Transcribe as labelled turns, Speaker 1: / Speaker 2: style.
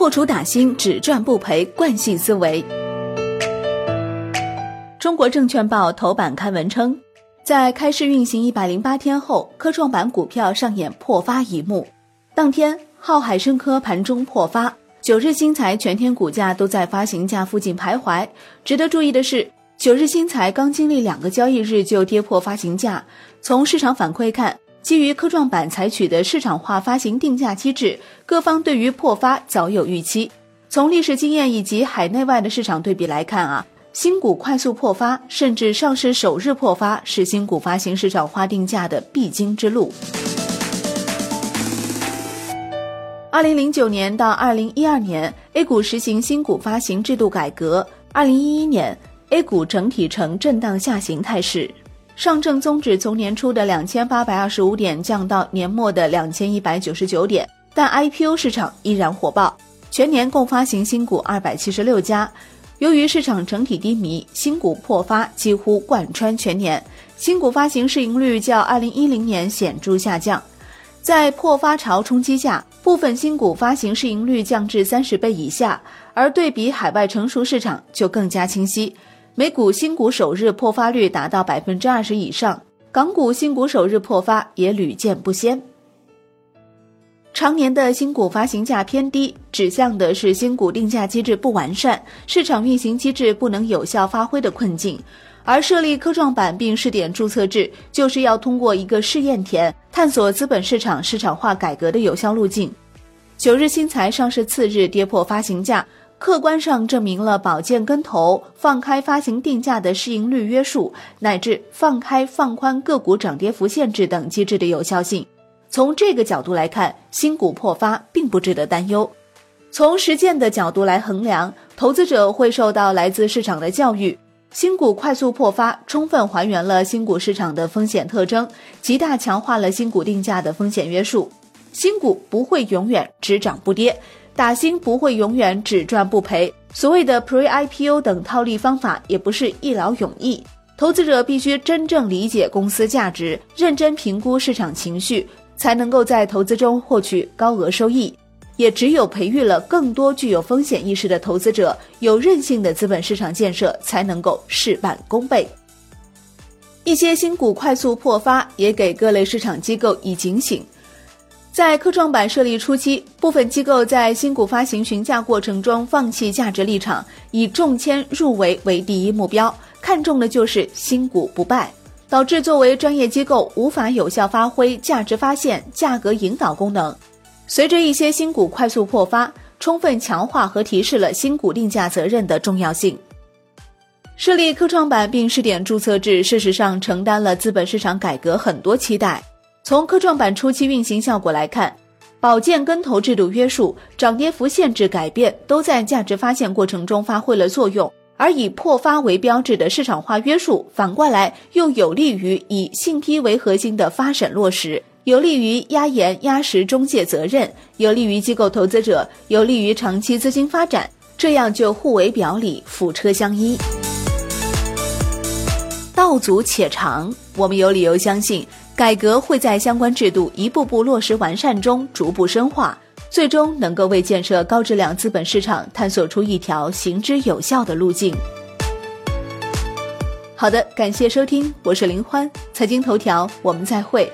Speaker 1: 破除打新只赚不赔惯性思维。中国证券报头版刊文称，在开市运行一百零八天后，科创板股票上演破发一幕。当天，浩海生科盘中破发，九日新材全天股价都在发行价附近徘徊。值得注意的是，九日新材刚经历两个交易日就跌破发行价。从市场反馈看，基于科创板采取的市场化发行定价机制，各方对于破发早有预期。从历史经验以及海内外的市场对比来看啊，新股快速破发，甚至上市首日破发，是新股发行市场化定价的必经之路。二零零九年到二零一二年，A 股实行新股发行制度改革。二零一一年，A 股整体呈震荡下行态势。上证综指从年初的两千八百二十五点降到年末的两千一百九十九点，但 IPO 市场依然火爆，全年共发行新股二百七十六家。由于市场整体低迷，新股破发几乎贯穿全年，新股发行市盈率较二零一零年显著下降。在破发潮冲击下，部分新股发行市盈率降至三十倍以下，而对比海外成熟市场就更加清晰。美股新股首日破发率达到百分之二十以上，港股新股首日破发也屡见不鲜。常年的新股发行价偏低，指向的是新股定价机制不完善、市场运行机制不能有效发挥的困境。而设立科创板并试点注册制，就是要通过一个试验田，探索资本市场市场化改革的有效路径。九日新材上市次日跌破发行价。客观上证明了保荐跟投、放开发行定价的市盈率约束，乃至放开放宽个股涨跌幅限制等机制的有效性。从这个角度来看，新股破发并不值得担忧。从实践的角度来衡量，投资者会受到来自市场的教育。新股快速破发，充分还原了新股市场的风险特征，极大强化了新股定价的风险约束。新股不会永远只涨不跌。打新不会永远只赚不赔，所谓的 Pre IPO 等套利方法也不是一劳永逸。投资者必须真正理解公司价值，认真评估市场情绪，才能够在投资中获取高额收益。也只有培育了更多具有风险意识的投资者，有韧性的资本市场建设才能够事半功倍。一些新股快速破发，也给各类市场机构以警醒。在科创板设立初期，部分机构在新股发行询价过程中放弃价值立场，以中签入围为第一目标，看重的就是新股不败，导致作为专业机构无法有效发挥价值发现、价格引导功能。随着一些新股快速破发，充分强化和提示了新股定价责任的重要性。设立科创板并试点注册制，事实上承担了资本市场改革很多期待。从科创板初期运行效果来看，保荐跟投制度约束、涨跌幅限制改变都在价值发现过程中发挥了作用，而以破发为标志的市场化约束，反过来又有利于以信批为核心的发审落实，有利于压严压实中介责任，有利于机构投资者，有利于长期资金发展，这样就互为表里，辅车相依。道阻且长，我们有理由相信。改革会在相关制度一步步落实完善中逐步深化，最终能够为建设高质量资本市场探索出一条行之有效的路径。好的，感谢收听，我是林欢，财经头条，我们再会。